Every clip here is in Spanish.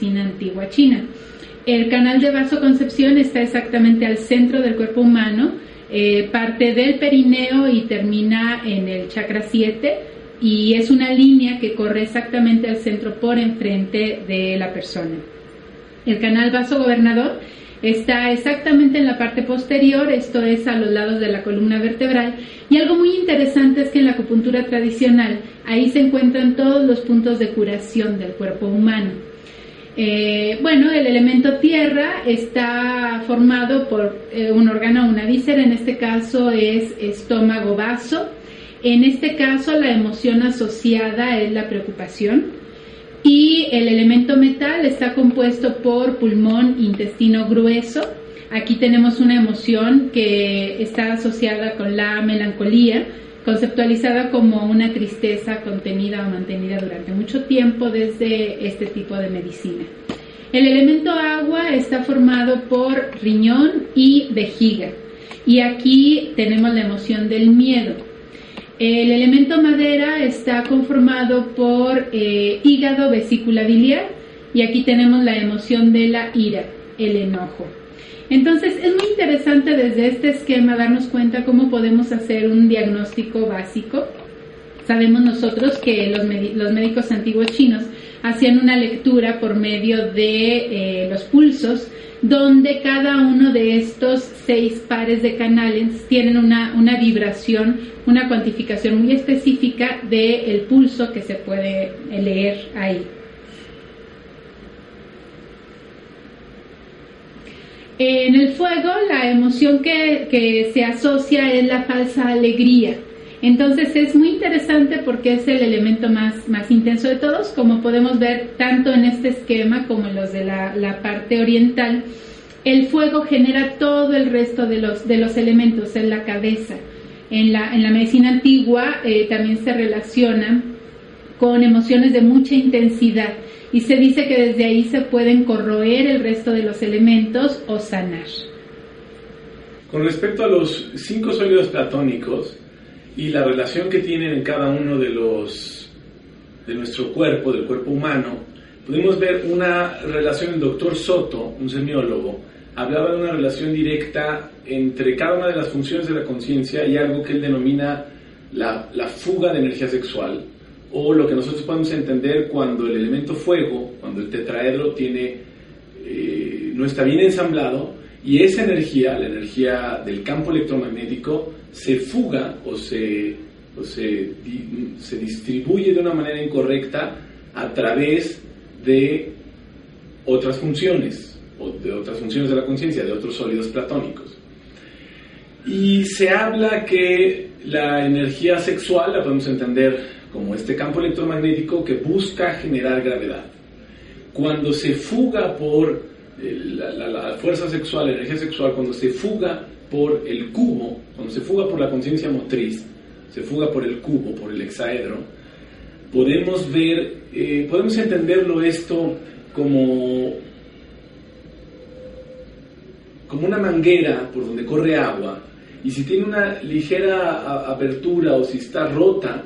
Medicina antigua china. El canal de vasoconcepción está exactamente al centro del cuerpo humano, eh, parte del perineo y termina en el chakra 7 y es una línea que corre exactamente al centro por enfrente de la persona. El canal vasogobernador está exactamente en la parte posterior, esto es a los lados de la columna vertebral. Y algo muy interesante es que en la acupuntura tradicional ahí se encuentran todos los puntos de curación del cuerpo humano. Eh, bueno, el elemento tierra está formado por eh, un órgano, una víscera, en este caso es estómago vaso. En este caso la emoción asociada es la preocupación. Y el elemento metal está compuesto por pulmón, intestino grueso. Aquí tenemos una emoción que está asociada con la melancolía, conceptualizada como una tristeza contenida o mantenida durante mucho tiempo desde este tipo de medicina. El elemento agua está formado por riñón y vejiga. Y aquí tenemos la emoción del miedo. El elemento madera está conformado por eh, hígado, vesícula biliar y aquí tenemos la emoción de la ira, el enojo. Entonces es muy interesante desde este esquema darnos cuenta cómo podemos hacer un diagnóstico básico. Sabemos nosotros que los, médicos antiguos chinos hacían una lectura por medio de eh, los pulsos, donde cada uno de estos seis pares de canales tienen una vibración, una cuantificación muy específica del pulso que se puede leer ahí. En el fuego, la emoción que, se asocia es la falsa alegría. Entonces es muy interesante porque es el elemento más, más intenso de todos, como podemos ver tanto en este esquema como en los de la, la parte oriental. El fuego genera todo el resto de los, de los elementos en la cabeza. En la, en la medicina antigua eh, también se relaciona con emociones de mucha intensidad y se dice que desde ahí se pueden corroer el resto de los elementos o sanar. Con respecto a los cinco sólidos platónicos, y la relación que tienen en cada uno de los de nuestro cuerpo, del cuerpo humano, pudimos ver una relación, el doctor Soto, un semiólogo, hablaba de una relación directa entre cada una de las funciones de la conciencia y algo que él denomina la, la, fuga de energía sexual, o lo que nosotros podemos entender cuando el elemento fuego, cuando el tetraedro tiene, eh, no está bien ensamblado, y esa energía, la energía del campo electromagnético, se fuga o se, o se, se distribuye de una manera incorrecta a través de otras funciones, o de otras funciones de la conciencia, de otros sólidos platónicos. Y se habla que la energía sexual la podemos entender como este campo electromagnético que busca generar gravedad. Cuando se fuga por la, la, la, fuerza sexual, la energía sexual, cuando se fuga por el cubo, cuando se fuga por la conciencia motriz, se fuga por el cubo, por el hexaedro, podemos ver, eh, podemos entenderlo esto como, como una manguera por donde corre agua, y si tiene una ligera apertura o si está rota,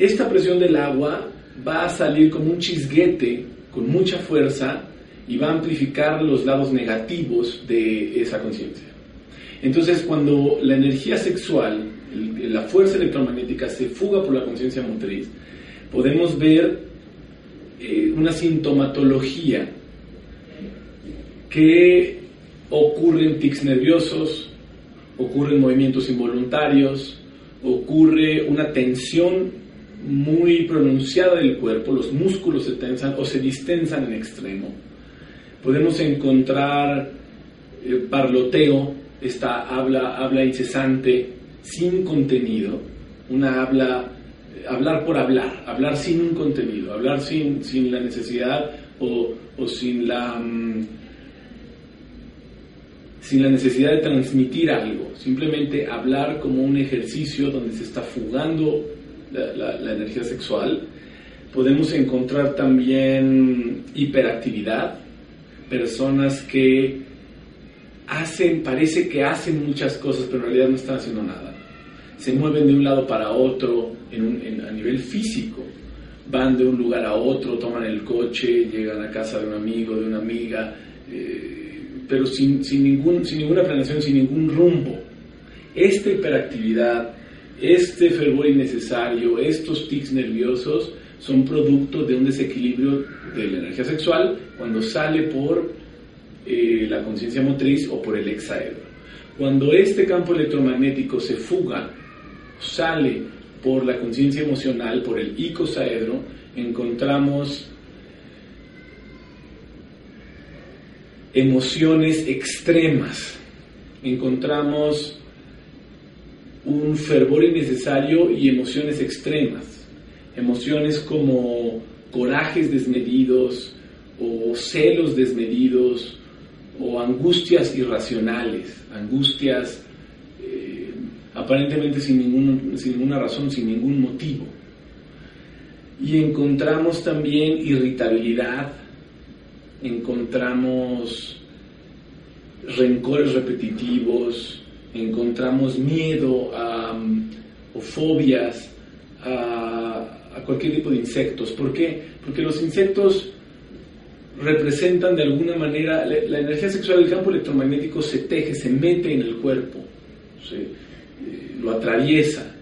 esta presión del agua va a salir como un chisguete con mucha fuerza y va a amplificar los lados negativos de esa conciencia. Entonces, cuando la energía sexual, la fuerza electromagnética se fuga por la conciencia motriz, podemos ver eh, una sintomatología que ocurre en tics nerviosos, ocurren movimientos involuntarios, ocurre una tensión muy pronunciada del cuerpo, los músculos se tensan o se distensan en extremo. Podemos encontrar el parloteo, esta habla, habla incesante, sin contenido, una habla eh, hablar por hablar, hablar sin un contenido, hablar sin, sin la necesidad o, o sin la... mm, sin la necesidad de transmitir algo, simplemente hablar como un ejercicio donde se está fugando la, energía sexual. Podemos encontrar también hiperactividad, personas que hacen, parece que hacen muchas cosas, pero en realidad no están haciendo nada. Se mueven de un lado para otro a nivel físico. Van de un lugar a otro, toman el coche, llegan a casa de un amigo, de una amiga, eh, pero sin, sin, ningún, sin ninguna planeación, sin ningún rumbo. Esta hiperactividad, este fervor innecesario, estos tics nerviosos son producto de un desequilibrio de la energía sexual cuando sale por eh, la conciencia motriz o por el hexaedro. Cuando este campo electromagnético se fuga, sale por la conciencia emocional, por el icosaedro, encontramos emociones extremas, encontramos un fervor innecesario y emociones extremas, emociones como corajes desmedidos o celos desmedidos o angustias irracionales, angustias eh, aparentemente sin, ningún- sin ninguna razón, sin ningún motivo. Y encontramos también irritabilidad, encontramos rencores repetitivos, encontramos miedo a, o fobias a, cualquier tipo de insectos. ¿Por qué? Porque los insectos representan de alguna manera, la, energía sexual del campo electromagnético se teje, se mete en el cuerpo, eh, lo atraviesa.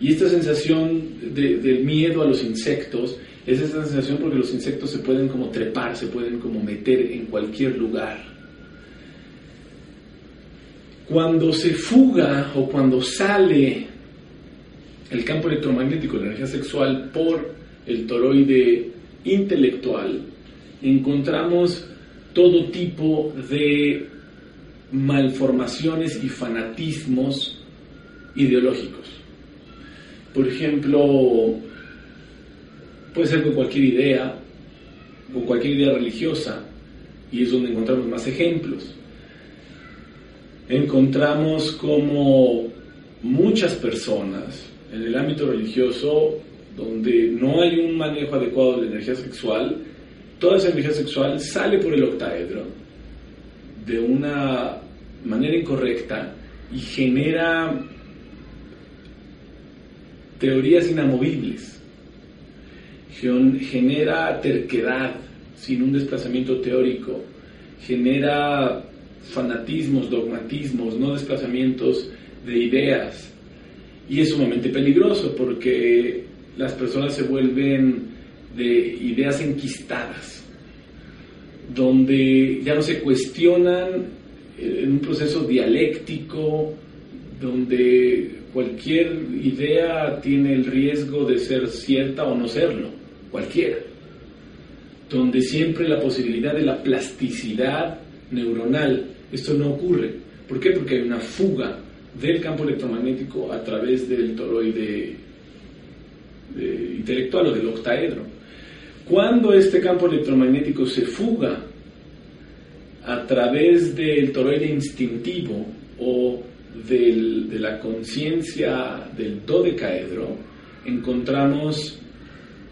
Y esta sensación de- miedo a los insectos es esa sensación porque los insectos se pueden como trepar, se pueden como meter en cualquier lugar. Cuando se fuga o cuando sale el campo electromagnético, la energía sexual, por el toroide intelectual, encontramos todo tipo de malformaciones y fanatismos ideológicos. Por ejemplo, puede ser con cualquier idea, con cualquier idea religiosa, y es donde encontramos más ejemplos. Encontramos como muchas personas en el ámbito religioso, donde no hay un manejo adecuado de la energía sexual, toda esa energía sexual sale por el octaedro de una manera incorrecta y genera teorías inamovibles, Gen- genera terquedad sin un desplazamiento teórico, genera fanatismos, dogmatismos, no desplazamientos de ideas. Y es sumamente peligroso porque las personas se vuelven de ideas enquistadas, donde ya no se cuestionan eh, en un proceso dialéctico, donde cualquier idea tiene el riesgo de ser cierta o no serlo, cualquiera, donde siempre la posibilidad de la plasticidad neuronal, esto no ocurre. ¿Por qué? Porque hay una fuga del campo electromagnético a través del toroide intelectual o del octaedro. Cuando este campo electromagnético se fuga a través del toroide instintivo o del- de la conciencia del dodecaedro, encontramos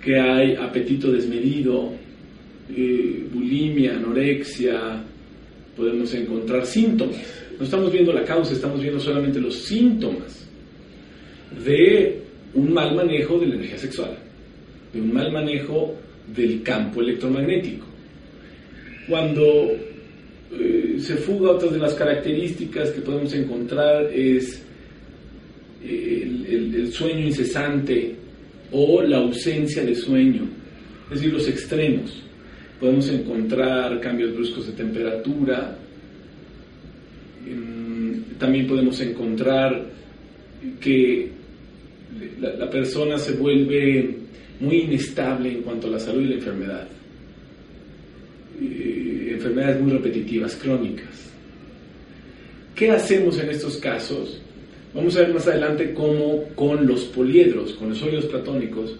que hay apetito desmedido, eh, bulimia, anorexia, podemos encontrar síntomas. No estamos viendo la causa, estamos viendo solamente los síntomas de un mal manejo de la energía sexual, de un mal manejo del campo electromagnético. Cuando eh, se fuga, otras de las características que podemos encontrar es eh, el sueño incesante o la ausencia de sueño, es decir, los extremos. Podemos encontrar cambios bruscos de temperatura, también podemos encontrar que la, la persona se vuelve muy inestable en cuanto a la salud y la enfermedad. Eh, enfermedades muy repetitivas, crónicas. ¿Qué hacemos en estos casos? Vamos a ver más adelante cómo con los poliedros, con los sólidos platónicos,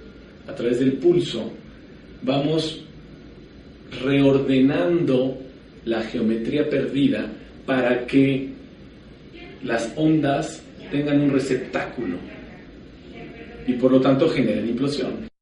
a través del pulso, vamos reordenando la geometría perdida para que las ondas tengan un receptáculo y por lo tanto generen implosión.